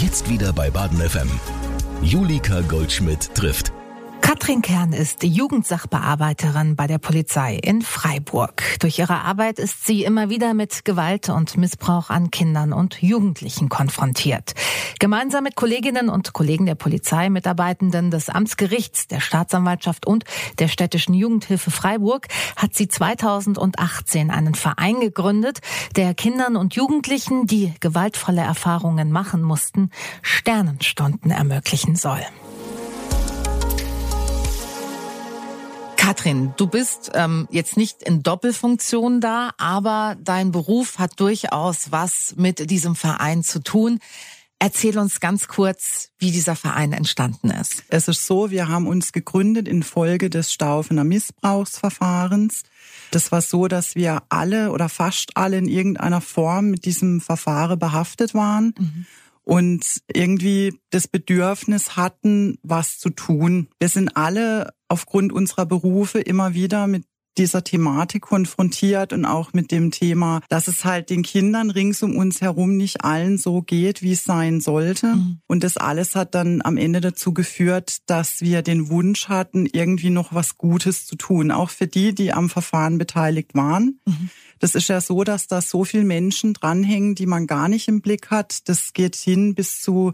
Jetzt wieder bei Baden FM. Julika Goldschmidt trifft. Katrin Kern ist Jugendsachbearbeiterin bei der Polizei in Freiburg. Durch ihre Arbeit ist sie immer wieder mit Gewalt und Missbrauch an Kindern und Jugendlichen konfrontiert. Gemeinsam mit Kolleginnen und Kollegen der Polizei, Mitarbeitenden des Amtsgerichts, der Staatsanwaltschaft und der städtischen Jugendhilfe Freiburg hat sie 2018 einen Verein gegründet, der Kindern und Jugendlichen, die gewaltvolle Erfahrungen machen mussten, Sternenstunden ermöglichen soll. Katrin, du bist ähm, jetzt nicht in Doppelfunktion da, aber dein Beruf hat durchaus was mit diesem Verein zu tun. Erzähl uns ganz kurz, wie dieser Verein entstanden ist. Es ist so, wir haben uns gegründet infolge des Staufener Missbrauchsverfahrens. Das war so, dass wir alle oder fast alle in irgendeiner Form mit diesem Verfahren behaftet waren. Mhm und irgendwie das Bedürfnis hatten, was zu tun. Wir sind alle aufgrund unserer Berufe immer wieder mit dieser Thematik konfrontiert und auch mit dem Thema, dass es halt den Kindern rings um uns herum nicht allen so geht, wie es sein sollte. Mhm. Und das alles hat dann am Ende dazu geführt, dass wir den Wunsch hatten, irgendwie noch was Gutes zu tun, auch für die, die am Verfahren beteiligt waren. Mhm. Das ist ja so, dass da so viele Menschen dranhängen, die man gar nicht im Blick hat. Das geht hin bis zu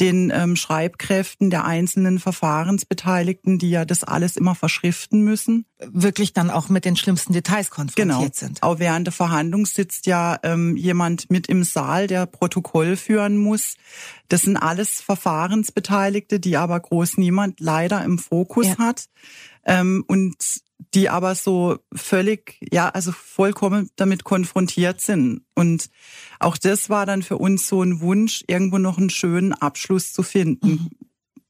den ähm, Schreibkräften der einzelnen Verfahrensbeteiligten, die ja das alles immer verschriften müssen. Wirklich dann auch mit den schlimmsten Details konfrontiert genau. sind. Auch während der Verhandlung sitzt ja ähm, jemand mit im Saal, der Protokoll führen muss. Das sind alles Verfahrensbeteiligte, die aber groß niemand leider im Fokus ja. hat. Ähm, und die aber so völlig, ja, also vollkommen damit konfrontiert sind. Und auch das war dann für uns so ein Wunsch, irgendwo noch einen schönen Abschluss zu finden. Mhm.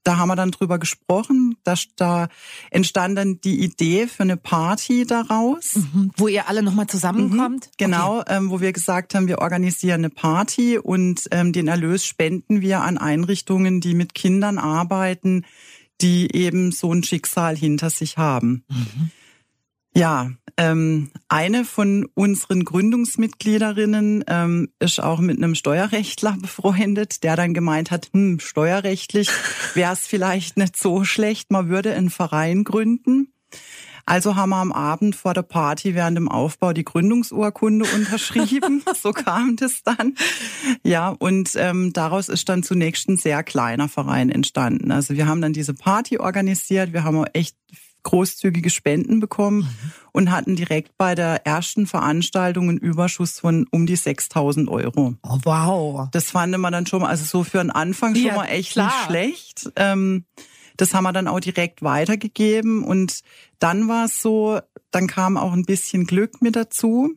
Da haben wir dann drüber gesprochen, dass da entstand dann die Idee für eine Party daraus. Mhm. Wo ihr alle nochmal zusammenkommt? Mhm, genau, okay. ähm, wo wir gesagt haben, wir organisieren eine Party und ähm, den Erlös spenden wir an Einrichtungen, die mit Kindern arbeiten, die eben so ein Schicksal hinter sich haben. Mhm. Ja, ähm, eine von unseren Gründungsmitgliederinnen ähm, ist auch mit einem Steuerrechtler befreundet, der dann gemeint hat, hm, steuerrechtlich wäre es vielleicht nicht so schlecht, man würde einen Verein gründen. Also haben wir am Abend vor der Party während dem Aufbau die Gründungsurkunde unterschrieben. so kam das dann. Ja, und ähm, daraus ist dann zunächst ein sehr kleiner Verein entstanden. Also wir haben dann diese Party organisiert. Wir haben auch echt großzügige Spenden bekommen mhm. und hatten direkt bei der ersten Veranstaltung einen Überschuss von um die 6000 Euro. Oh, wow. Das fand man dann schon mal, also so für einen Anfang schon ja, mal echt klar. nicht schlecht. Ähm, das haben wir dann auch direkt weitergegeben und dann war es so, dann kam auch ein bisschen Glück mit dazu.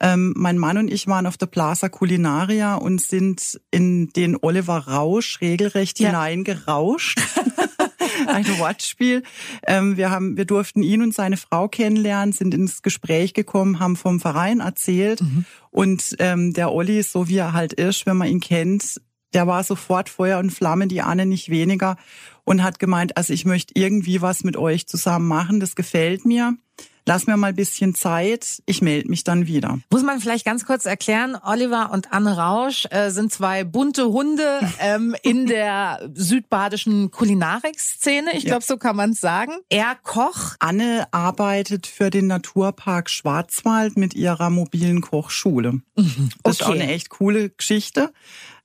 Ähm, mein Mann und ich waren auf der Plaza Culinaria und sind in den Oliver Rausch regelrecht ja. hineingerauscht. ein Wortspiel. Ähm, wir haben, wir durften ihn und seine Frau kennenlernen, sind ins Gespräch gekommen, haben vom Verein erzählt mhm. und ähm, der Olli, so wie er halt ist, wenn man ihn kennt, der war sofort Feuer und Flamme, die Anne nicht weniger und hat gemeint, also ich möchte irgendwie was mit euch zusammen machen, das gefällt mir lass mir mal ein bisschen Zeit, ich melde mich dann wieder. Muss man vielleicht ganz kurz erklären, Oliver und Anne Rausch äh, sind zwei bunte Hunde ähm, in der südbadischen Kulinarikszene. Ich glaube, ja. so kann man es sagen. Er Koch. Anne arbeitet für den Naturpark Schwarzwald mit ihrer mobilen Kochschule. Mhm. Okay. Das ist auch eine echt coole Geschichte.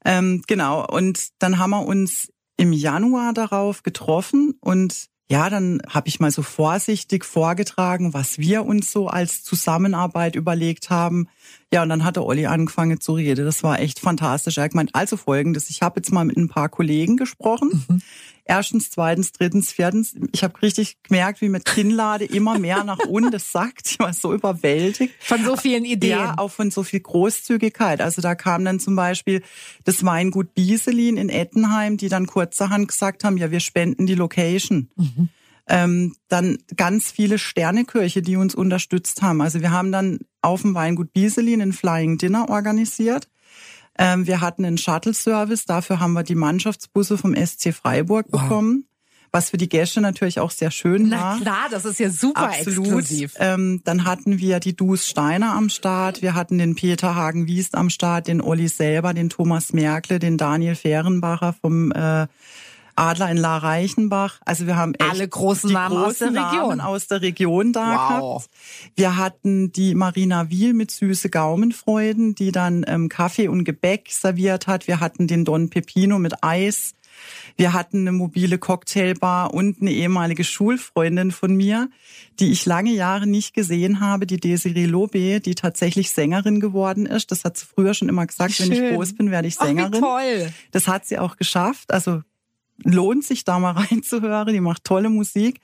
Ähm, genau, und dann haben wir uns im Januar darauf getroffen und ja, dann habe ich mal so vorsichtig vorgetragen, was wir uns so als Zusammenarbeit überlegt haben. Ja, und dann hat der Olli angefangen zu reden. Das war echt fantastisch. Er hat gemeint, also folgendes, ich habe jetzt mal mit ein paar Kollegen gesprochen. Mhm. Erstens, zweitens, drittens, viertens. Ich habe richtig gemerkt, wie mit Kinnlade immer mehr nach unten das sagt. Ich war so überwältigt. Von so vielen Ideen. Ja, auch von so viel Großzügigkeit. Also da kam dann zum Beispiel das Weingut Bieselin in Ettenheim, die dann kurzerhand gesagt haben, ja, wir spenden die Location. Mhm. Ähm, dann ganz viele Sternekirche, die uns unterstützt haben. Also wir haben dann auf dem Weingut Bieselin ein Flying Dinner organisiert. Ähm, wir hatten einen Shuttle-Service, dafür haben wir die Mannschaftsbusse vom SC Freiburg wow. bekommen. was für die Gäste natürlich auch sehr schön Na war. klar, das ist ja super Absolut. exklusiv. Ähm, dann hatten wir die Dus Steiner am Start, wir hatten den Peter Hagen-Wiest am Start, den Olli selber, den Thomas Merkle, den Daniel Fehrenbacher vom äh, Adler in La Reichenbach. Also wir haben echt Alle großen die Namen aus großen der Region. Namen aus der Region da Wow. gehabt. Wir hatten die Marina Wiel mit süße Gaumenfreuden, die dann ähm, Kaffee und Gebäck serviert hat. Wir hatten den Don Pepino mit Eis. Wir hatten eine mobile Cocktailbar und eine ehemalige Schulfreundin von mir, die ich lange Jahre nicht gesehen habe, die Desiree Lobe, die tatsächlich Sängerin geworden ist. Das hat sie früher schon immer gesagt, wenn ich Schön. groß bin, werde ich Ach, Sängerin. toll. Das hat sie auch geschafft. Also lohnt sich da mal reinzuhören. Die macht tolle Musik.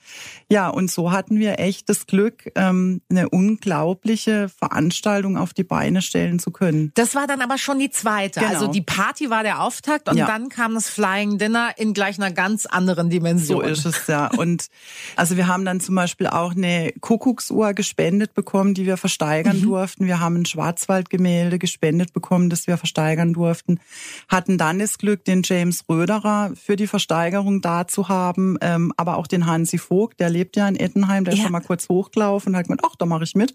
Ja, und so hatten wir echt das Glück, ähm, eine unglaubliche Veranstaltung auf die Beine stellen zu können. Das war dann aber schon die zweite. Genau. Also die Party war der Auftakt und Ja. dann kam das Flying Dinner in gleich einer ganz anderen Dimension. So ist es ja. Und also wir haben dann zum Beispiel auch eine Kuckucksuhr gespendet bekommen, die wir versteigern durften. Wir haben ein Schwarzwaldgemälde gespendet bekommen, das wir versteigern durften. Hatten dann das Glück, den James Röderer für die Versteigerung da zu haben, ähm, aber auch den Hansi Vogt, der lebt ja in Ettenheim, der ist Ja. schon mal kurz hochgelaufen und hat gemeint, ach, da mache ich mit.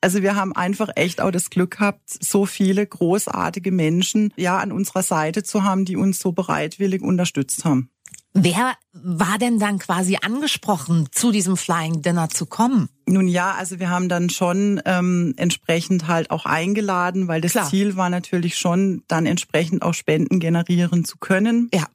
Also wir haben einfach echt auch das Glück gehabt, so viele großartige Menschen ja an unserer Seite zu haben, die uns so bereitwillig unterstützt haben. Wer war denn dann quasi angesprochen, zu diesem Flying Dinner zu kommen? Nun ja, also wir haben dann schon ähm, entsprechend halt auch eingeladen, weil das Klar. Ziel war natürlich schon, dann entsprechend auch Spenden generieren zu können. Ja.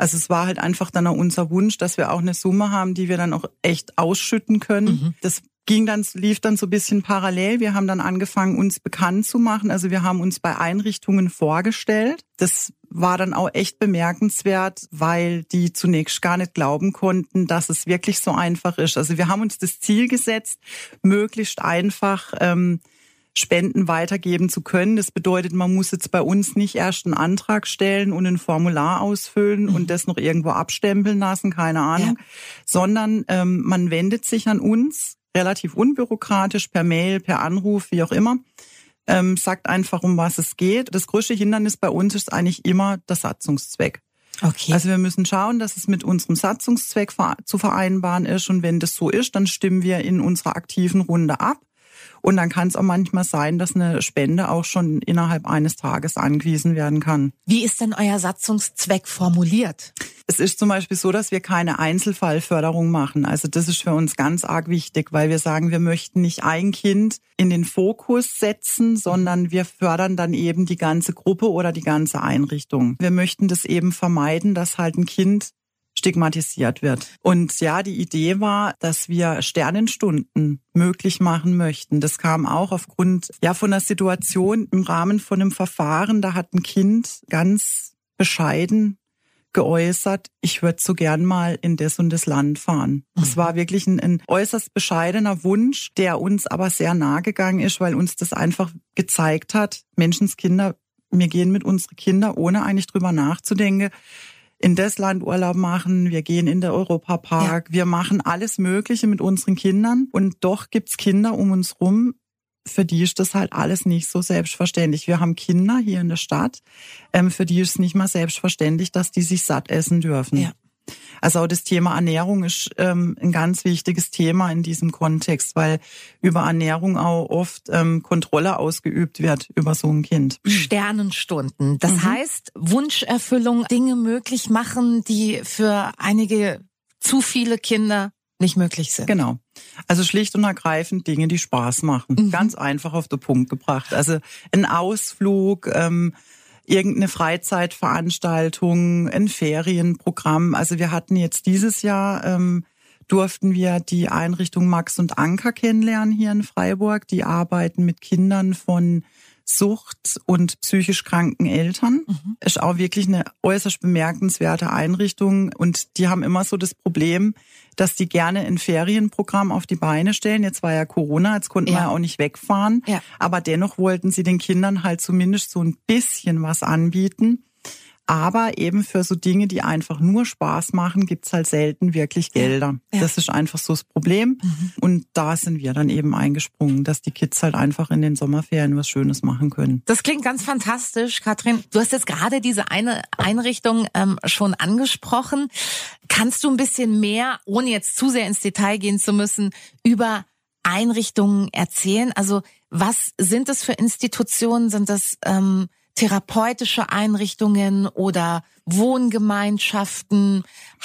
Also es war halt einfach dann auch unser Wunsch, dass wir auch eine Summe haben, die wir dann auch echt ausschütten können. Das ging dann, lief dann so ein bisschen parallel. Wir haben dann angefangen, uns bekannt zu machen. Also wir haben uns bei Einrichtungen vorgestellt. Das war dann auch echt bemerkenswert, weil die zunächst gar nicht glauben konnten, dass es wirklich so einfach ist. Also wir haben uns das Ziel gesetzt, möglichst einfach ähm, Spenden weitergeben zu können. Das bedeutet, man muss jetzt bei uns nicht erst einen Antrag stellen und ein Formular ausfüllen und das noch irgendwo abstempeln lassen, keine Ahnung, sondern ähm, man wendet sich an uns relativ unbürokratisch per Mail, per Anruf, wie auch immer, ähm, sagt einfach, um was es geht. Das größte Hindernis bei uns ist eigentlich immer der Satzungszweck. Okay. Also wir müssen schauen, dass es mit unserem Satzungszweck zu vereinbaren ist. Und wenn das so ist, dann stimmen wir in unserer aktiven Runde ab. Und dann kann es auch manchmal sein, dass eine Spende auch schon innerhalb eines Tages angewiesen werden kann. Wie ist denn euer Satzungszweck formuliert? Es ist zum Beispiel so, dass wir keine Einzelfallförderung machen. Also das ist für uns ganz arg wichtig, weil wir sagen, wir möchten nicht ein Kind in den Fokus setzen, sondern wir fördern dann eben die ganze Gruppe oder die ganze Einrichtung. Wir möchten das eben vermeiden, dass halt ein Kind stigmatisiert wird. Und ja, die Idee war, dass wir Sternenstunden möglich machen möchten. Das kam auch aufgrund ja von der Situation im Rahmen von einem Verfahren. Da hat ein Kind ganz bescheiden geäußert, ich würde so gern mal in das und das Land fahren. Es war wirklich ein, ein äußerst bescheidener Wunsch, der uns aber sehr nahe gegangen ist, weil uns das einfach gezeigt hat, Menschenskinder, wir gehen mit unseren Kindern, ohne eigentlich drüber nachzudenken, in das Land Urlaub machen, wir gehen in der Europapark, wir machen alles Mögliche mit unseren Kindern und doch gibt's Kinder um uns rum, für die ist das halt alles nicht so selbstverständlich. Wir haben Kinder hier in der Stadt, ähm, für die ist es nicht mal selbstverständlich, dass die sich satt essen dürfen. Ja. Also auch das Thema Ernährung ist ähm, ein ganz wichtiges Thema in diesem Kontext, weil über Ernährung auch oft ähm, Kontrolle ausgeübt wird über so ein Kind. Sternenstunden. Das Mhm. heißt, Wunscherfüllung, Dinge möglich machen, die für einige zu viele Kinder nicht möglich sind. Genau. Also schlicht und ergreifend Dinge, die Spaß machen. Mhm. Ganz einfach auf den Punkt gebracht. Also ein Ausflug, ähm, irgendeine Freizeitveranstaltung, ein Ferienprogramm. Also wir hatten jetzt dieses Jahr ähm, durften wir die Einrichtung Max und Anker kennenlernen hier in Freiburg. Die arbeiten mit Kindern von Sucht und psychisch kranken Eltern. Ist auch wirklich eine äußerst bemerkenswerte Einrichtung. Und die haben immer so das Problem, dass die gerne ein Ferienprogramm auf die Beine stellen. Jetzt war ja Corona, jetzt konnten wir Ja. ja auch nicht wegfahren. Ja. Aber dennoch wollten sie den Kindern halt zumindest so ein bisschen was anbieten. Aber eben für so Dinge, die einfach nur Spaß machen, gibt's halt selten wirklich Gelder. Ja. Das ist einfach so das Problem. Mhm. Und da sind wir dann eben eingesprungen, dass die Kids halt einfach in den Sommerferien was Schönes machen können. Das klingt ganz fantastisch, Katrin. Du hast jetzt gerade diese eine Einrichtung ähm, schon angesprochen. Kannst du ein bisschen mehr, ohne jetzt zu sehr ins Detail gehen zu müssen, über Einrichtungen erzählen? Also was sind das für Institutionen? Sind das ähm, therapeutische Einrichtungen oder Wohngemeinschaften,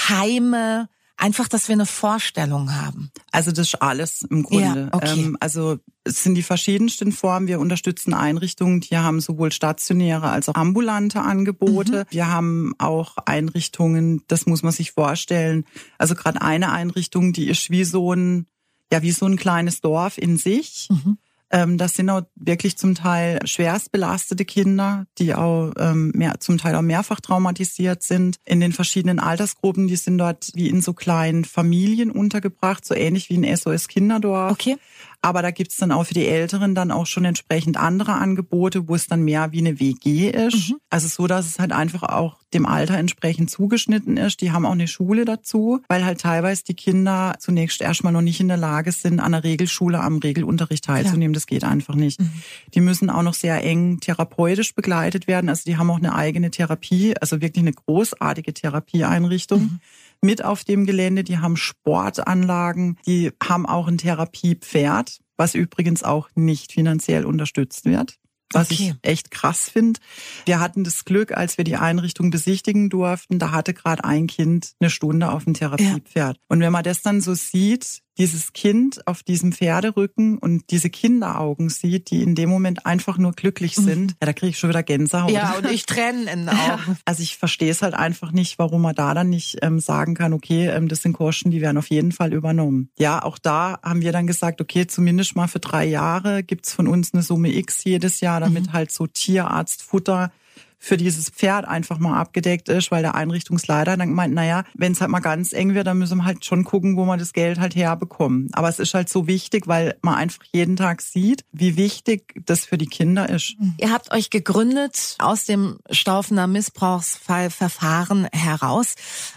Heime? Einfach, dass wir eine Vorstellung haben. Also das ist alles im Grunde. Ja, okay. Ähm, also es sind die verschiedensten Formen. Wir unterstützen Einrichtungen, die haben sowohl stationäre als auch ambulante Angebote. Mhm. Wir haben auch Einrichtungen, das muss man sich vorstellen. Also gerade eine Einrichtung, die ist wie so ein, ja, wie so ein kleines Dorf in sich. Mhm. Ähm, das sind auch wirklich zum Teil schwerst belastete Kinder, die auch ähm, mehr, zum Teil auch mehrfach traumatisiert sind. In den verschiedenen Altersgruppen, die sind dort wie in so kleinen Familien untergebracht, so ähnlich wie ein SOS Kinderdorf. Okay. Aber da gibt's dann auch für die Älteren dann auch schon entsprechend andere Angebote, wo es dann mehr wie eine WG ist. Mhm. Also so, dass es halt einfach auch dem Alter entsprechend zugeschnitten ist. Die haben auch eine Schule dazu, weil halt teilweise die Kinder zunächst erstmal noch nicht in der Lage sind, an der Regelschule am Regelunterricht teilzunehmen. Klar. Das geht einfach nicht. Mhm. Die müssen auch noch sehr eng therapeutisch begleitet werden. Also die haben auch eine eigene Therapie, also wirklich eine großartige Therapieeinrichtung. Mhm mit auf dem Gelände. Die haben Sportanlagen, die haben auch ein Therapiepferd, was übrigens auch nicht finanziell unterstützt wird was okay. ich echt krass finde. Wir hatten das Glück, als wir die Einrichtung besichtigen durften, da hatte gerade ein Kind eine Stunde auf dem Therapiepferd. Ja. Und wenn man das dann so sieht, dieses Kind auf diesem Pferderücken und diese Kinderaugen sieht, die in dem Moment einfach nur glücklich mhm. sind, ja, da kriege ich schon wieder Gänsehaut. Ja, und ich Tränen in den Augen. Also ich verstehe es halt einfach nicht, warum man da dann nicht ähm, sagen kann, okay, ähm, das sind Kosten, die werden auf jeden Fall übernommen. Ja, auch da haben wir dann gesagt, okay, zumindest mal für drei Jahre gibt's von uns eine Summe X jedes Jahr, damit mhm. halt so Tierarzt, Futter, für dieses Pferd einfach mal abgedeckt ist, weil der Einrichtungsleiter dann meint, naja, wenn es halt mal ganz eng wird, dann müssen wir halt schon gucken, wo wir das Geld halt herbekommen. Aber es ist halt so wichtig, weil man einfach jeden Tag sieht, wie wichtig das für die Kinder ist. Ihr habt euch gegründet aus dem Staufener Missbrauchsfallverfahren heraus.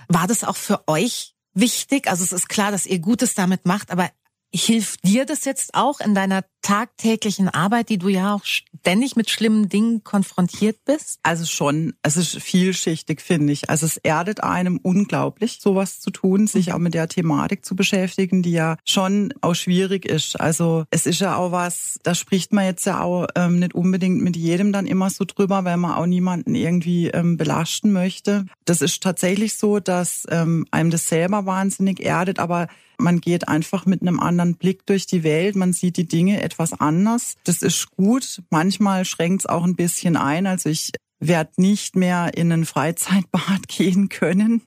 War das auch für euch wichtig? Also es ist klar, dass ihr Gutes damit macht, aber Hilft dir das jetzt auch in deiner tagtäglichen Arbeit, die du ja auch ständig mit schlimmen Dingen konfrontiert bist? Also schon, es ist vielschichtig, finde ich. Also es erdet einem unglaublich, sowas zu tun, sich mhm. auch mit der Thematik zu beschäftigen, die ja schon auch schwierig ist. Also es ist ja auch was, da spricht man jetzt ja auch ähm, nicht unbedingt mit jedem dann immer so drüber, weil man auch niemanden irgendwie ähm, belasten möchte. Das ist tatsächlich so, dass ähm, einem das selber wahnsinnig erdet, aber man geht einfach mit einem anderen Blick durch die Welt. Man sieht die Dinge etwas anders. Das ist gut. Manchmal schränkt es auch ein bisschen ein. Also ich werde nicht mehr in ein Freizeitbad gehen können,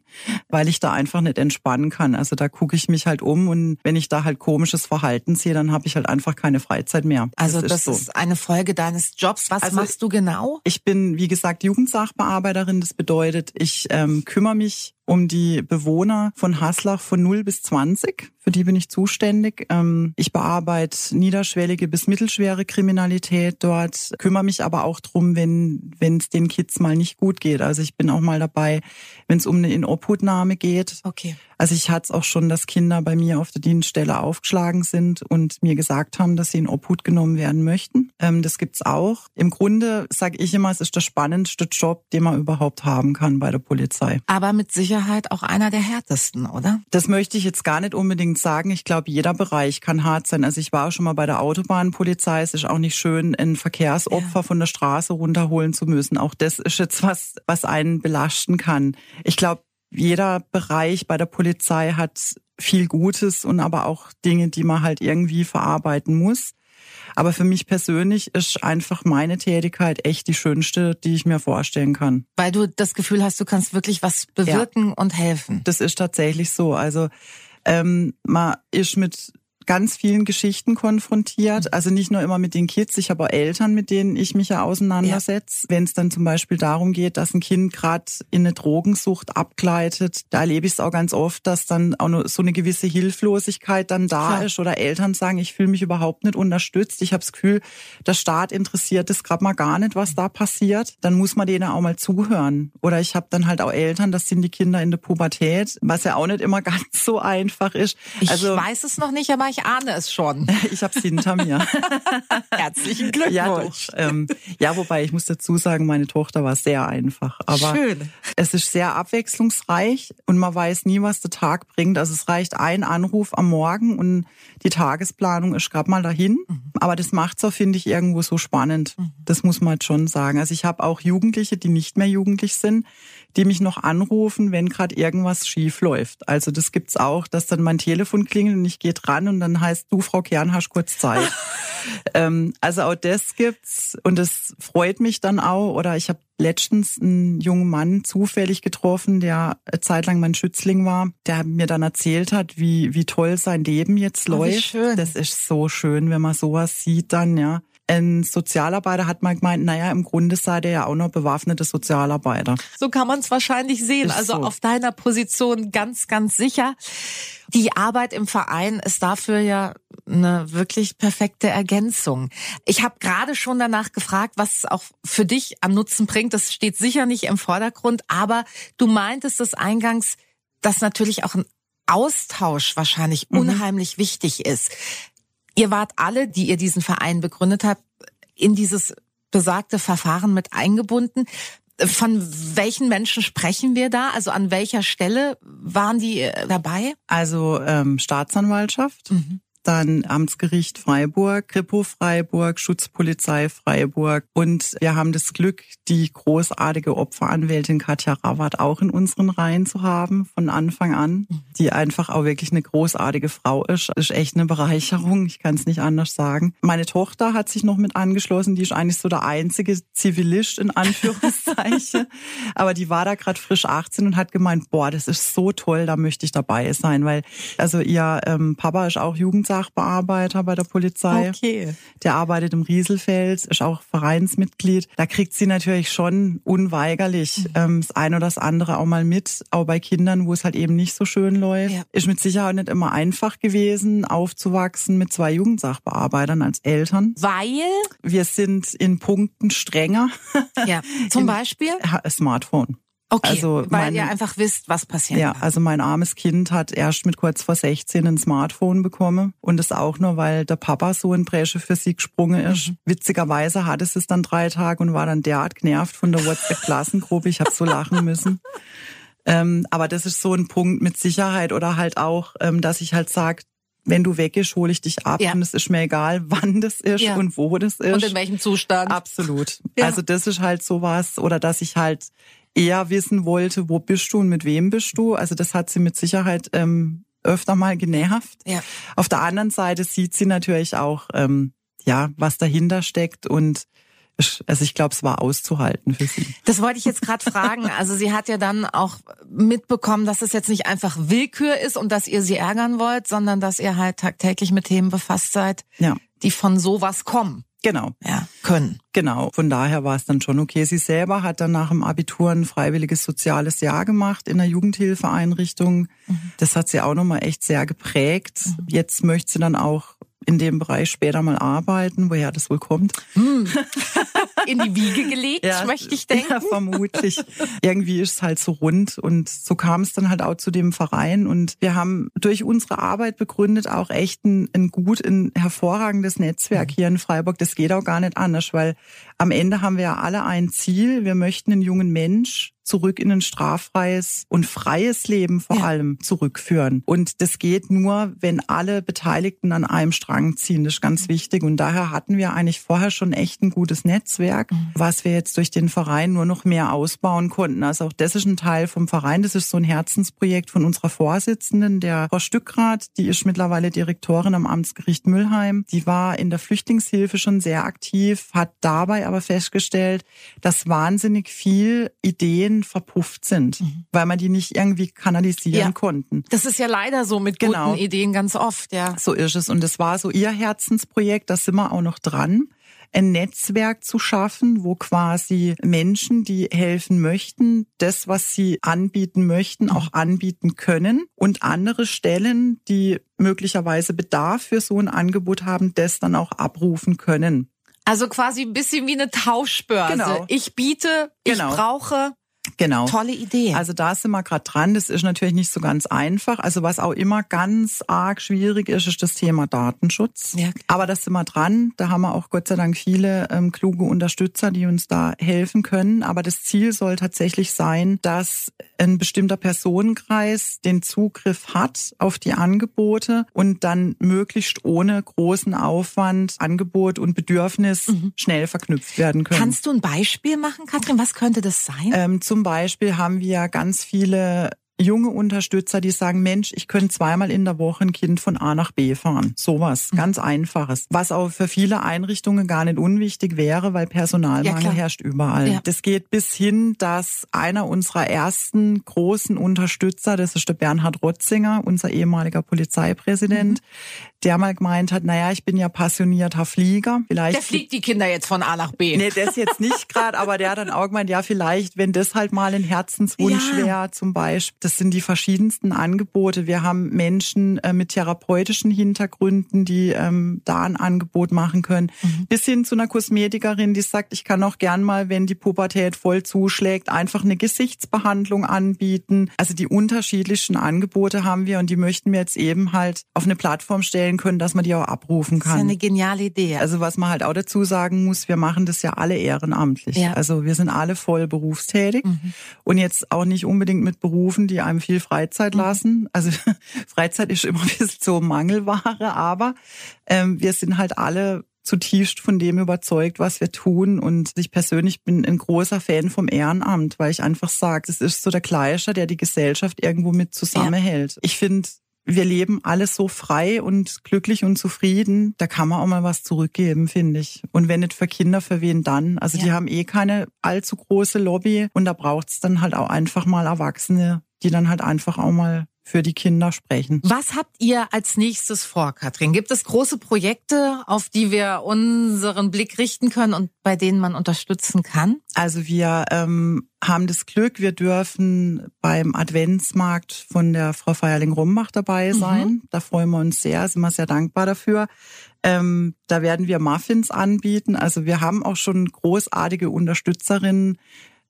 weil ich da einfach nicht entspannen kann. Also da gucke ich mich halt um und wenn ich da halt komisches Verhalten sehe, dann habe ich halt einfach keine Freizeit mehr. Also das, ist, das ist, eine Folge deines Jobs. Was also machst du genau? Ich bin, wie gesagt, Jugendsachbearbeiterin. Das bedeutet, ich ähm, kümmere mich um die Bewohner von Haslach von 0 bis 20. Für die bin ich zuständig. Ähm, ich bearbeite niederschwellige bis mittelschwere Kriminalität dort, kümmere mich aber auch drum, wenn wenn es den Kids mal nicht gut geht. Also ich bin auch mal dabei, wenn es um eine Inobhutnahme geht. Okay. Also ich hatte es auch schon, dass Kinder bei mir auf der Dienststelle aufgeschlagen sind und mir gesagt haben, dass sie in Obhut genommen werden möchten. Ähm, das gibt's auch. Im Grunde sage ich immer, es ist der spannendste Job, den man überhaupt haben kann bei der Polizei. Aber mit Sicherheit auch einer der härtesten, oder? Das möchte ich jetzt gar nicht unbedingt sagen. Ich glaube, jeder Bereich kann hart sein. Also ich war auch schon mal bei der Autobahnpolizei. Es ist auch nicht schön, ein Verkehrsopfer ja. von der Straße runterholen zu müssen. Auch das ist jetzt was, was einen belasten kann. Ich glaube, jeder Bereich bei der Polizei hat viel Gutes und aber auch Dinge, die man halt irgendwie verarbeiten muss. Aber für mich persönlich ist einfach meine Tätigkeit echt die schönste, die ich mir vorstellen kann. Weil du das Gefühl hast, du kannst wirklich was bewirken ja, und helfen. Das ist tatsächlich so. Also ähm, man ist mit ganz vielen Geschichten konfrontiert. Also nicht nur immer mit den Kids, ich habe auch Eltern, mit denen ich mich ja auseinandersetze. Ja. Wenn es dann zum Beispiel darum geht, dass ein Kind gerade in eine Drogensucht abgleitet, da erlebe ich es auch ganz oft, dass dann auch nur so eine gewisse Hilflosigkeit dann da Klar. ist oder Eltern sagen, ich fühle mich überhaupt nicht unterstützt. Ich habe das Gefühl, der Staat interessiert es gerade mal gar nicht, was da passiert. Dann muss man denen auch mal zuhören. Oder ich habe dann halt auch Eltern, das sind die Kinder in der Pubertät, was ja auch nicht immer ganz so einfach ist. Ich also, weiß es noch nicht, aber ich ahne es schon. ich habe es hinter mir. Herzlichen Glückwunsch. Ja, doch, ähm, ja, wobei ich muss dazu sagen, meine Tochter war sehr einfach. Aber Schön. es ist sehr abwechslungsreich und man weiß nie, was der Tag bringt. Also es reicht ein Anruf am Morgen und die Tagesplanung ist gerade mal dahin. Mhm. Aber das macht so, finde ich, irgendwo so spannend. Mhm. Das muss man schon sagen. Also ich habe auch Jugendliche, die nicht mehr jugendlich sind, die mich noch anrufen, wenn gerade irgendwas schief läuft. Also das gibt's auch, dass dann mein Telefon klingelt und ich gehe dran und dann heißt du, Frau Kern, hast kurz Zeit. ähm, also auch das gibt's und das freut mich dann auch. Oder ich habe letztens einen jungen Mann zufällig getroffen, der zeitlang mein Schützling war, der mir dann erzählt hat, wie, wie toll sein Leben jetzt oh, läuft. Schön. Das ist so schön, wenn man sowas sieht dann, ja. Ein Sozialarbeiter hat mal gemeint, naja, im Grunde sei der ja auch noch bewaffnete Sozialarbeiter. So kann man es wahrscheinlich sehen. Ist also so. auf deiner Position ganz, ganz sicher. Die Arbeit im Verein ist dafür ja eine wirklich perfekte Ergänzung. Ich habe gerade schon danach gefragt, was es auch für dich an Nutzen bringt. Das steht sicher nicht im Vordergrund, aber du meintest es eingangs, dass natürlich auch ein Austausch wahrscheinlich mhm. unheimlich wichtig ist. Ihr wart alle, die ihr diesen Verein begründet habt, in dieses besagte Verfahren mit eingebunden. Von welchen Menschen sprechen wir da? Also an welcher Stelle waren die äh, dabei? Also ähm, Staatsanwaltschaft. Mhm dann Amtsgericht Freiburg, Kripo Freiburg, Schutzpolizei Freiburg und wir haben das Glück, die großartige Opferanwältin Katja Rawat auch in unseren Reihen zu haben von Anfang an, die einfach auch wirklich eine großartige Frau ist. Das ist echt eine Bereicherung, ich kann es nicht anders sagen. Meine Tochter hat sich noch mit angeschlossen, die ist eigentlich so der einzige Zivilist in Anführungszeichen, aber die war da gerade frisch 18 und hat gemeint, boah, das ist so toll, da möchte ich dabei sein, weil also ihr ähm, Papa ist auch Jugend Sachbearbeiter bei der Polizei. Okay. Der arbeitet im Rieselfeld, ist auch Vereinsmitglied. Da kriegt sie natürlich schon unweigerlich mhm. ähm, das eine oder das andere auch mal mit, auch bei Kindern, wo es halt eben nicht so schön läuft. Ja. Ist mit Sicherheit nicht immer einfach gewesen, aufzuwachsen mit zwei Jugendsachbearbeitern als Eltern. Weil? Wir sind in Punkten strenger. Ja, zum Beispiel? Smartphone. Okay, also weil mein, ihr einfach wisst, was passiert. Ja, also mein armes Kind hat erst mit kurz vor 16 ein Smartphone bekommen und das auch nur, weil der Papa so in Bresche für sie gesprungen ist. Mhm. Witzigerweise hatte es dann drei Tage und war dann derart genervt von der WhatsApp-Klassengruppe. Ich habe so lachen müssen. Ähm, aber das ist so ein Punkt mit Sicherheit oder halt auch, ähm, dass ich halt sage, wenn du weggehst, hole ich dich ab ja. und es ist mir egal, wann das ist ja. und wo das ist. Und in welchem Zustand. Absolut. Ja. Also das ist halt sowas oder dass ich halt eher wissen wollte, wo bist du und mit wem bist du. Also das hat sie mit Sicherheit ähm, öfter mal genervt. Ja. Auf der anderen Seite sieht sie natürlich auch, ähm, ja, was dahinter steckt und also ich glaube, es war auszuhalten für sie. Das wollte ich jetzt gerade fragen. Also sie hat ja dann auch mitbekommen, dass es jetzt nicht einfach Willkür ist und dass ihr sie ärgern wollt, sondern dass ihr halt tagtäglich mit Themen befasst seid, ja. die von sowas kommen. Genau. Ja, können. Genau. Von daher war es dann schon okay. Sie selber hat dann nach dem Abitur ein freiwilliges soziales Jahr gemacht in der Jugendhilfeeinrichtung. Mhm. Das hat sie auch nochmal echt sehr geprägt. Mhm. Jetzt möchte sie dann auch in dem Bereich später mal arbeiten, woher das wohl kommt. Hm. In die Wiege gelegt, ja, möchte ich denken. Ja, vermutlich. Irgendwie ist es halt so rund und so kam es dann halt auch zu dem Verein und wir haben durch unsere Arbeit begründet auch echt ein, ein gut, ein hervorragendes Netzwerk hier in Freiburg. Das geht auch gar nicht anders, weil am Ende haben wir ja alle ein Ziel. Wir möchten einen jungen Mensch zurück in ein straffreies und freies Leben vor ja. allem zurückführen. Und das geht nur, wenn alle Beteiligten an einem Strang ziehen. Das ist ganz wichtig. Und daher hatten wir eigentlich vorher schon echt ein gutes Netzwerk, mhm. was wir jetzt durch den Verein nur noch mehr ausbauen konnten. Also auch das ist ein Teil vom Verein. Das ist so ein Herzensprojekt von unserer Vorsitzenden, der Frau Stückrath. Die ist mittlerweile Direktorin am Amtsgericht Müllheim. Die war in der Flüchtlingshilfe schon sehr aktiv, hat dabei aber festgestellt, dass wahnsinnig viel Ideen Verpufft sind, mhm. weil man die nicht irgendwie kanalisieren ja. konnten. Das ist ja leider so mit genau. guten Ideen ganz oft, ja. So ist es. Und es war so ihr Herzensprojekt, da sind wir auch noch dran ein Netzwerk zu schaffen, wo quasi Menschen, die helfen möchten, das, was sie anbieten möchten, auch anbieten können und andere Stellen, die möglicherweise Bedarf für so ein Angebot haben, das dann auch abrufen können. Also quasi ein bisschen wie eine Tauschbörse. Genau. Ich biete, ich genau. brauche, Genau. Tolle Idee. Also da sind wir gerade dran. Das ist natürlich nicht so ganz einfach. Also was auch immer ganz arg schwierig ist, ist das Thema Datenschutz. Ja. Aber da sind wir dran. Da haben wir auch Gott sei Dank viele ähm, kluge Unterstützer, die uns da helfen können. Aber das Ziel soll tatsächlich sein, dass ein bestimmter Personenkreis den Zugriff hat auf die Angebote und dann möglichst ohne großen Aufwand Angebot und Bedürfnis mhm. schnell verknüpft werden können. Kannst du ein Beispiel machen, Katrin? Was könnte das sein? Ähm, zum Beispiel haben wir ganz viele junge Unterstützer, die sagen, Mensch, ich könnte zweimal in der Woche ein Kind von A nach B fahren. Sowas, mhm. ganz einfaches. Was auch für viele Einrichtungen gar nicht unwichtig wäre, weil Personalmangel ja, herrscht überall. Ja. Das geht bis hin, dass einer unserer ersten großen Unterstützer, das ist der Bernhard Rotzinger, unser ehemaliger Polizeipräsident, mhm. der mal gemeint hat, naja, ich bin ja passionierter Flieger. Vielleicht der fliegt die Kinder jetzt von A nach B. Nee, das jetzt nicht gerade, aber der hat dann auch gemeint, ja, vielleicht, wenn das halt mal ein Herzenswunsch ja. wäre, zum Beispiel, das sind die verschiedensten Angebote. Wir haben Menschen äh, mit therapeutischen Hintergründen, die ähm, da ein Angebot machen können. Mhm. Bis hin zu einer Kosmetikerin, die sagt, ich kann auch gern mal, wenn die Pubertät voll zuschlägt, einfach eine Gesichtsbehandlung anbieten. Also die unterschiedlichsten Angebote haben wir und die möchten wir jetzt eben halt auf eine Plattform stellen können, dass man die auch abrufen kann. Das ist eine geniale Idee. Also was man halt auch dazu sagen muss, wir machen das ja alle ehrenamtlich. Ja. Also wir sind alle voll berufstätig mhm. und jetzt auch nicht unbedingt mit Berufen, die einem viel Freizeit mhm. lassen. Also Freizeit ist immer ein bisschen so Mangelware, aber ähm, wir sind halt alle zutiefst von dem überzeugt, was wir tun. Und ich persönlich bin ein großer Fan vom Ehrenamt, weil ich einfach sage, es ist so der Gleicher, der die Gesellschaft irgendwo mit zusammenhält. Ja. Ich finde, wir leben alles so frei und glücklich und zufrieden. Da kann man auch mal was zurückgeben, finde ich. Und wenn nicht für Kinder, für wen dann? Also ja. die haben eh keine allzu große Lobby und da braucht es dann halt auch einfach mal Erwachsene, die dann halt einfach auch mal für die Kinder sprechen. Was habt ihr als nächstes vor, Katrin? Gibt es große Projekte, auf die wir unseren Blick richten können und bei denen man unterstützen kann? Also wir ähm, haben das Glück, wir dürfen beim Adventsmarkt von der Frau Feierling-Rumbach dabei mhm. sein. Mhm. Da freuen wir uns sehr, sind wir sehr dankbar dafür. Ähm, da werden wir Muffins anbieten. Also wir haben auch schon großartige Unterstützerinnen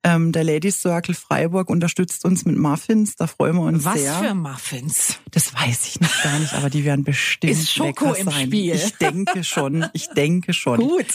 ähm, der Ladies Circle Freiburg unterstützt uns mit Muffins. Da freuen wir uns Was sehr. Was für Muffins? Das weiß ich noch gar nicht, aber die werden bestimmt ist Schoko lecker im sein. Spiel? Ich denke schon. Ich denke schon. Gut.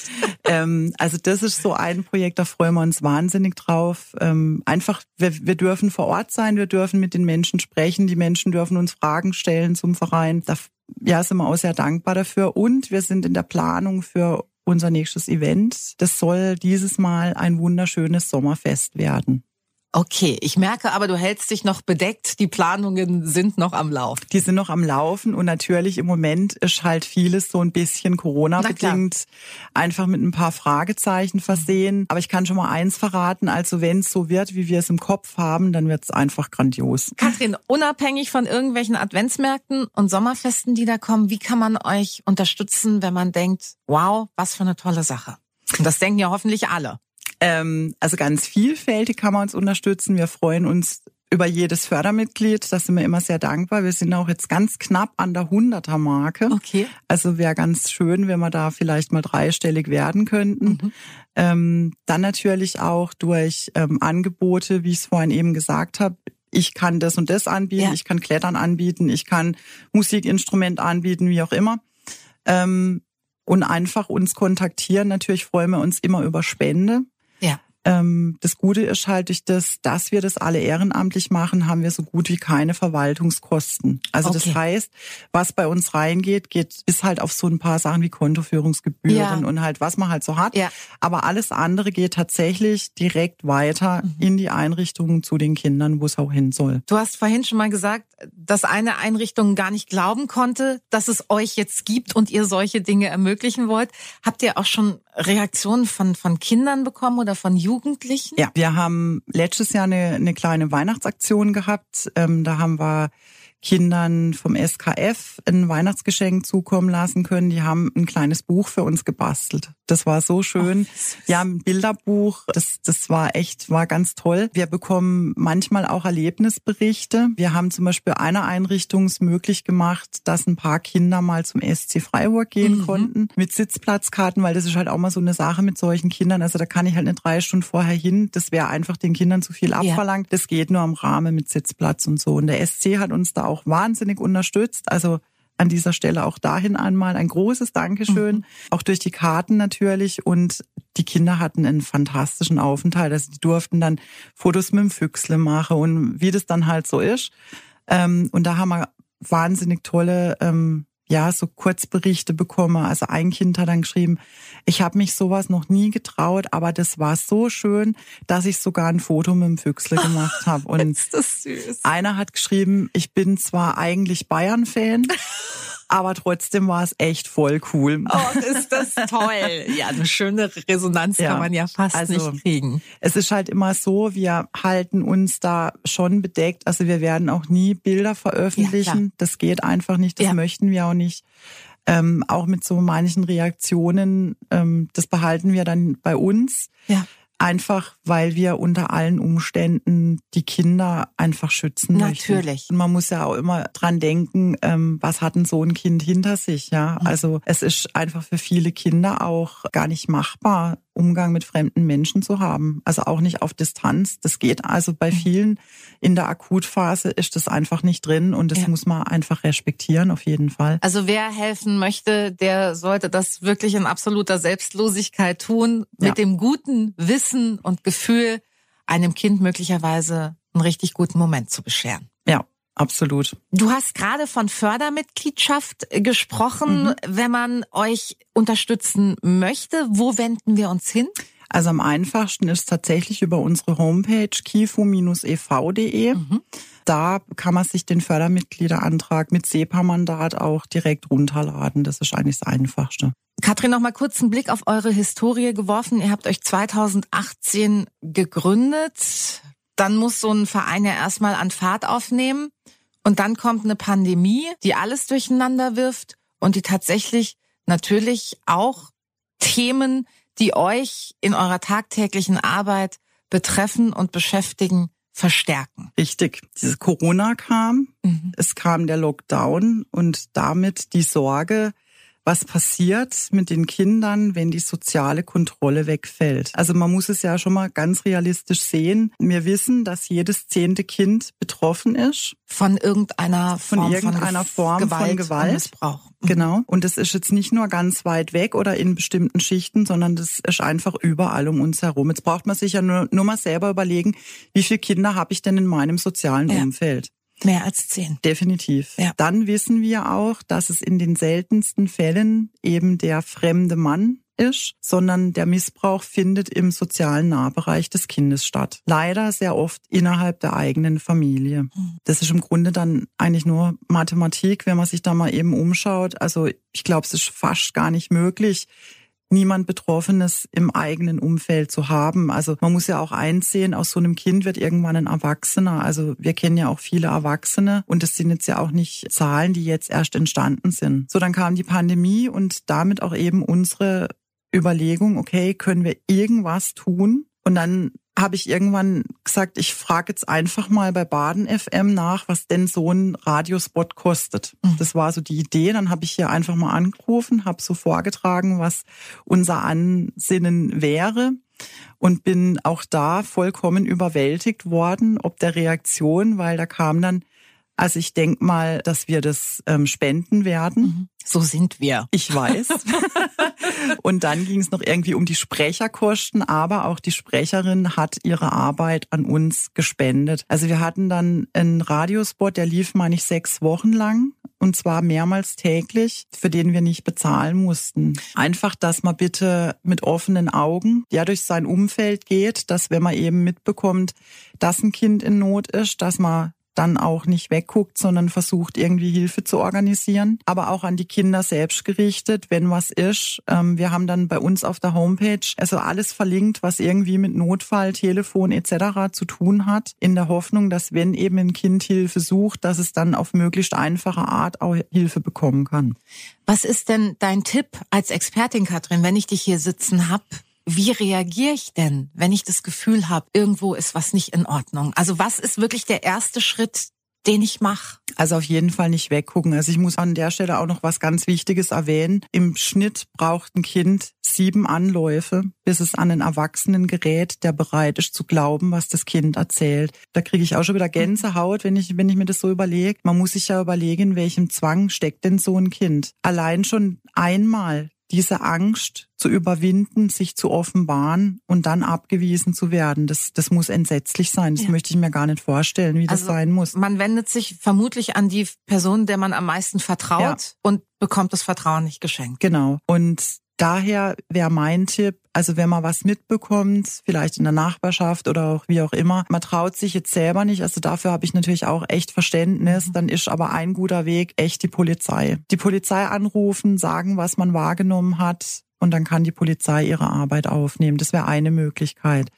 Ähm, also das ist so ein Projekt, da freuen wir uns wahnsinnig drauf. Ähm, einfach, wir, wir dürfen vor Ort sein, wir dürfen mit den Menschen sprechen, die Menschen dürfen uns Fragen stellen zum Verein. Da ja, sind wir auch sehr dankbar dafür. Und wir sind in der Planung für unser nächstes Event. Das soll dieses Mal ein wunderschönes Sommerfest werden. Okay, ich merke aber, du hältst dich noch bedeckt. Die Planungen sind noch am Lauf. Die sind noch am Laufen und natürlich im Moment ist halt vieles so ein bisschen Corona-bedingt einfach mit ein paar Fragezeichen versehen. Aber ich kann schon mal eins verraten. Also wenn es so wird, wie wir es im Kopf haben, dann wird es einfach grandios. Katrin, unabhängig von irgendwelchen Adventsmärkten und Sommerfesten, die da kommen, wie kann man euch unterstützen, wenn man denkt, wow, was für eine tolle Sache? Und das denken ja hoffentlich alle. Ähm, also ganz vielfältig kann man uns unterstützen. Wir freuen uns über jedes Fördermitglied. Da sind wir immer sehr dankbar. Wir sind auch jetzt ganz knapp an der 100er Marke. Okay. Also wäre ganz schön, wenn wir da vielleicht mal dreistellig werden könnten. Mhm. Ähm, dann natürlich auch durch ähm, Angebote, wie ich es vorhin eben gesagt habe. Ich kann das und das anbieten, ja. ich kann Klettern anbieten, ich kann Musikinstrument anbieten, wie auch immer. Ähm, und einfach uns kontaktieren. Natürlich freuen wir uns immer über Spende. Ähm, das Gute ist halt durch das, dass wir das alle ehrenamtlich machen, haben wir so gut wie keine Verwaltungskosten. Also okay. das heißt, was bei uns reingeht, geht ist halt auf so ein paar Sachen wie Kontoführungsgebühren ja. und halt was man halt so hat. Ja. Aber alles andere geht tatsächlich direkt weiter mhm. in die Einrichtungen zu den Kindern, wo es auch hin soll. Du hast vorhin schon mal gesagt, dass eine Einrichtung gar nicht glauben konnte, dass es euch jetzt gibt und ihr solche Dinge ermöglichen wollt. Habt ihr auch schon Reaktionen von, von Kindern bekommen oder von Jugendlichen? Ja, wir haben letztes Jahr eine, eine kleine Weihnachtsaktion gehabt. Ähm, da haben wir Kindern vom SKF ein Weihnachtsgeschenk zukommen lassen können. Die haben ein kleines Buch für uns gebastelt. Das war so schön. Oh, ja, ein Bilderbuch. Das, das war echt, war ganz toll. Wir bekommen manchmal auch Erlebnisberichte. Wir haben zum Beispiel eine Einrichtung möglich gemacht, dass ein paar Kinder mal zum SC Freiburg gehen mhm. konnten mit Sitzplatzkarten, weil das ist halt auch mal so eine Sache mit solchen Kindern. Also da kann ich halt eine drei Stunden vorher hin. Das wäre einfach den Kindern zu viel abverlangt. Ja. Das geht nur am Rahmen mit Sitzplatz und so. Und der SC hat uns da auch wahnsinnig unterstützt. Also an dieser Stelle auch dahin einmal ein großes Dankeschön. Mhm. Auch durch die Karten natürlich. Und die Kinder hatten einen fantastischen Aufenthalt. Also die durften dann Fotos mit dem Füchsle machen und wie das dann halt so ist. Ähm, und da haben wir wahnsinnig tolle ähm, ja, so Kurzberichte bekomme. Also ein Kind hat dann geschrieben, ich habe mich sowas noch nie getraut, aber das war so schön, dass ich sogar ein Foto mit dem Füchsle gemacht habe. Und ist das süß. einer hat geschrieben, ich bin zwar eigentlich Bayern-Fan, aber trotzdem war es echt voll cool. Oh, ist das toll. Ja, eine schöne Resonanz ja. kann man ja fast also, nicht kriegen. Es ist halt immer so, wir halten uns da schon bedeckt. Also wir werden auch nie Bilder veröffentlichen. Ja, das geht einfach nicht, das ja. möchten wir auch nicht. Ähm, auch mit so manchen Reaktionen, ähm, das behalten wir dann bei uns. Ja. Einfach, weil wir unter allen Umständen die Kinder einfach schützen Natürlich. möchten. Natürlich. Und man muss ja auch immer dran denken, ähm, was hat denn so ein Kind hinter sich, ja? Mhm. Also es ist einfach für viele Kinder auch gar nicht machbar, Umgang mit fremden Menschen zu haben. Also auch nicht auf Distanz. Das geht also bei mhm. vielen in der Akutphase ist das einfach nicht drin und das ja. muss man einfach respektieren auf jeden Fall. Also wer helfen möchte, der sollte das wirklich in absoluter Selbstlosigkeit tun, mit ja. dem guten Wissen und Gefühl, einem Kind möglicherweise einen richtig guten Moment zu bescheren. Absolut. Du hast gerade von Fördermitgliedschaft gesprochen. Mhm. Wenn man euch unterstützen möchte, wo wenden wir uns hin? Also am einfachsten ist tatsächlich über unsere Homepage kifu-ev.de. Mhm. Da kann man sich den Fördermitgliederantrag mit SEPA-Mandat auch direkt runterladen. Das ist eigentlich das Einfachste. Katrin, noch mal kurz einen Blick auf eure Historie geworfen. Ihr habt euch 2018 gegründet. Dann muss so ein Verein ja erstmal an Fahrt aufnehmen. Und dann kommt eine Pandemie, die alles durcheinander wirft und die tatsächlich natürlich auch Themen, die euch in eurer tagtäglichen Arbeit betreffen und beschäftigen, verstärken. Richtig. Dieses Corona kam, mhm. es kam der Lockdown und damit die Sorge, was passiert mit den Kindern, wenn die soziale Kontrolle wegfällt. Also man muss es ja schon mal ganz realistisch sehen. Wir wissen, dass jedes zehnte Kind betroffen ist. Von irgendeiner Form von, irgendeiner von Form Gewalt von Gewalt. Missbrauch. Mhm. Genau. Und das ist jetzt nicht nur ganz weit weg oder in bestimmten Schichten, sondern das ist einfach überall um uns herum. Jetzt braucht man sich ja nur, nur mal selber überlegen, wie viele Kinder habe ich denn in meinem sozialen ja. Umfeld? Mehr als zehn. Definitiv. Ja. Dann wissen wir auch, dass es in den seltensten Fällen eben der fremde Mann ist, sondern der Missbrauch findet im sozialen Nahbereich des Kindes statt. Leider sehr oft innerhalb der eigenen Familie. Mhm. Das ist im Grunde dann eigentlich nur Mathematik, wenn man sich da mal eben umschaut. Also ich glaube, es ist fast gar nicht möglich, niemand Betroffenes im eigenen Umfeld zu haben. Also man muss ja auch einsehen, aus so einem Kind wird irgendwann ein Erwachsener. Also wir kennen ja auch viele Erwachsene und das sind jetzt ja auch nicht Zahlen, die jetzt erst entstanden sind. So, dann kam die Pandemie und damit auch eben unsere Überlegung, okay, können wir irgendwas tun? Und dann habe ich irgendwann gesagt, ich frage jetzt einfach mal bei Baden FM nach, was denn so ein Radiospot kostet. Mhm. Das war so die Idee. Dann habe ich hier einfach mal angerufen, habe so vorgetragen, was unser Ansinnen wäre und bin auch da vollkommen überwältigt worden, ob der Reaktion, weil da kam dann also ich denk mal, dass wir das ähm, spenden werden. Mhm. So sind wir. Ich weiß. und dann ging es noch irgendwie um die Sprecherkosten, aber auch die Sprecherin hat ihre Arbeit an uns gespendet. Also wir hatten dann einen Radiospot, der lief, meine ich, sechs Wochen lang und zwar mehrmals täglich, für den wir nicht bezahlen mussten. Einfach, dass man bitte mit offenen Augen ja durch sein Umfeld geht, dass wenn man eben mitbekommt, dass ein Kind in Not ist, dass man dann auch nicht wegguckt, sondern versucht irgendwie Hilfe zu organisieren. Aber auch an die Kinder selbst gerichtet, wenn was ist. Ähm, wir haben dann bei uns auf der Homepage also alles verlinkt, was irgendwie mit Notfall, Telefon etc. zu tun hat, in der Hoffnung, dass wenn eben ein Kind Hilfe sucht, dass es dann auf möglichst einfache Art auch Hilfe bekommen kann. Was ist denn dein Tipp als Expertin, Katrin, wenn ich dich hier sitzen hab? Wie reagiere ich denn, wenn ich das Gefühl habe, irgendwo ist was nicht in Ordnung? Also was ist wirklich der erste Schritt, den ich mache? Also auf jeden Fall nicht weggucken. Also ich muss an der Stelle auch noch was ganz Wichtiges erwähnen. Im Schnitt braucht ein Kind sieben Anläufe, bis es an einen Erwachsenen gerät, der bereit ist zu glauben, was das Kind erzählt. Da kriege ich auch schon wieder Gänsehaut, wenn ich, wenn ich mir das so überlege. Man muss sich ja überlegen, in welchem Zwang steckt denn so ein Kind. Allein schon einmal diese Angst zu überwinden, sich zu offenbaren und dann abgewiesen zu werden. Das, das muss entsetzlich sein. Das ja. möchte ich mir gar nicht vorstellen, wie das also sein muss. Man wendet sich vermutlich an die Person, der man am meisten vertraut ja. und bekommt das Vertrauen nicht geschenkt. Genau. Und Daher wäre mein Tipp, also wenn man was mitbekommt, vielleicht in der Nachbarschaft oder auch wie auch immer, man traut sich jetzt selber nicht, also dafür habe ich natürlich auch echt Verständnis, mhm. dann ist aber ein guter Weg echt die Polizei. Die Polizei anrufen, sagen, was man wahrgenommen hat, und dann kann die Polizei ihre Arbeit aufnehmen. Das wäre eine Möglichkeit.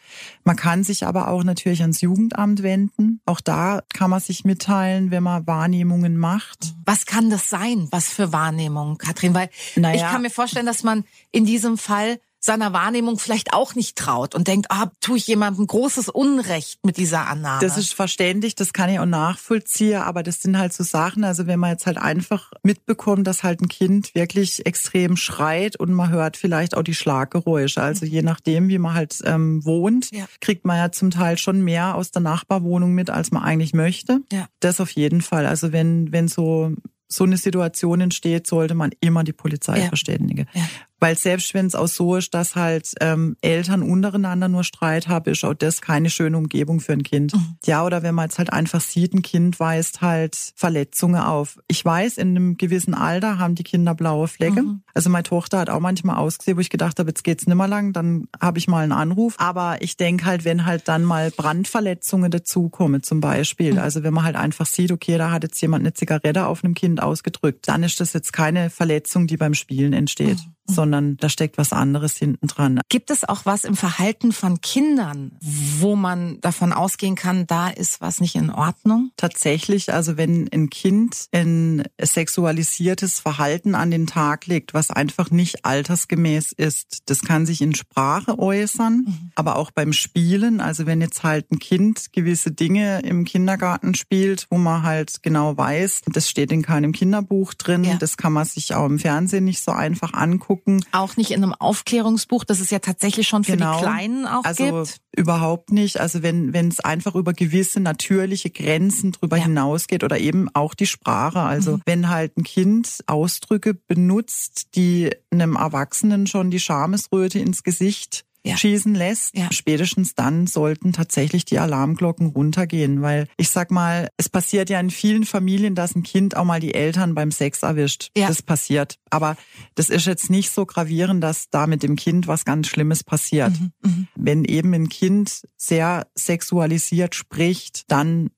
Man kann sich aber auch natürlich ans Jugendamt wenden. Auch da kann man sich mitteilen, wenn man Wahrnehmungen macht. Was kann das sein? Was für Wahrnehmungen, Katrin? Weil naja. ich kann mir vorstellen, dass man in diesem Fall seiner Wahrnehmung vielleicht auch nicht traut und denkt, ah, tue ich jemandem großes Unrecht mit dieser Annahme. Das ist verständlich, das kann ich auch nachvollziehen, aber das sind halt so Sachen, also wenn man jetzt halt einfach mitbekommt, dass halt ein Kind wirklich extrem schreit und man hört vielleicht auch die Schlaggeräusche, also je nachdem, wie man halt ähm, wohnt, ja. kriegt man ja zum Teil schon mehr aus der Nachbarwohnung mit, als man eigentlich möchte. Ja. Das auf jeden Fall. Also wenn, wenn so so eine Situation entsteht, sollte man immer die Polizei ja. verständigen. Ja. Weil selbst wenn es auch so ist, dass halt ähm, Eltern untereinander nur Streit haben, ist auch das keine schöne Umgebung für ein Kind. Mhm. Ja, oder wenn man jetzt halt einfach sieht, ein Kind weist halt Verletzungen auf. Ich weiß, in einem gewissen Alter haben die Kinder blaue Flecke. Mhm. Also meine Tochter hat auch manchmal ausgesehen, wo ich gedacht habe, jetzt geht's nimmer lang, dann habe ich mal einen Anruf. Aber ich denke halt, wenn halt dann mal Brandverletzungen dazukommen zum Beispiel, mhm. also wenn man halt einfach sieht, okay, da hat jetzt jemand eine Zigarette auf einem Kind ausgedrückt, dann ist das jetzt keine Verletzung, die beim Spielen entsteht. Mhm sondern da steckt was anderes hinten dran. Gibt es auch was im Verhalten von Kindern, wo man davon ausgehen kann, da ist was nicht in Ordnung? Tatsächlich, also wenn ein Kind ein sexualisiertes Verhalten an den Tag legt, was einfach nicht altersgemäß ist, das kann sich in Sprache äußern, mhm. aber auch beim Spielen. Also wenn jetzt halt ein Kind gewisse Dinge im Kindergarten spielt, wo man halt genau weiß, das steht in keinem Kinderbuch drin, ja. das kann man sich auch im Fernsehen nicht so einfach angucken gucken. Auch nicht in einem Aufklärungsbuch, das es ja tatsächlich schon für genau. die Kleinen auch also gibt? Überhaupt nicht. Also wenn wenn es einfach über gewisse natürliche Grenzen drüber ja. hinausgeht oder eben auch die Sprache. Also mhm. wenn halt ein Kind Ausdrücke benutzt, die einem Erwachsenen schon die Schamesröte ins Gesicht ja. schießen lässt, ja. spätestens dann sollten tatsächlich die Alarmglocken runtergehen, weil ich sag mal, es passiert ja in vielen Familien, dass ein Kind auch mal die Eltern beim Sex erwischt. Ja. Das passiert. Aber das ist jetzt nicht so gravierend, dass da mit dem Kind was ganz Schlimmes passiert. Mhm, mh. Wenn eben ein Kind sehr sexualisiert spricht, dann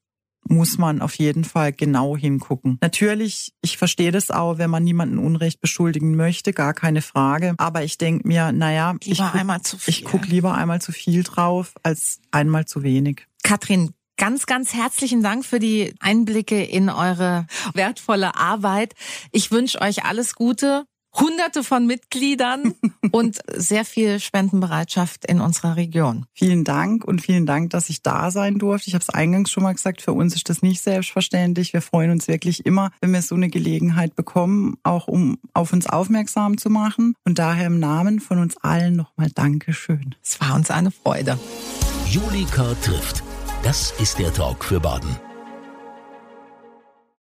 muss man auf jeden Fall genau hingucken. Natürlich, ich verstehe das auch, wenn man niemanden Unrecht beschuldigen möchte, gar keine Frage. Aber ich denke mir, naja, lieber ich guck, einmal zu viel. Ich guck lieber einmal zu viel drauf als einmal zu wenig. Katrin, Ganz, ganz herzlichen Dank für die Einblicke in eure wertvolle Arbeit. Ich wünsche euch alles Gute. Hunderte von Mitgliedern und sehr viel Spendenbereitschaft in unserer Region. Vielen Dank und vielen Dank, dass ich da sein durfte. Ich habe es eingangs schon mal gesagt, für uns ist das nicht selbstverständlich. Wir freuen uns wirklich immer, wenn wir so eine Gelegenheit bekommen, auch um auf uns aufmerksam zu machen. Und daher im Namen von uns allen nochmal Dankeschön. Es war uns eine Freude. Julika trifft. Das ist der Talk für Baden.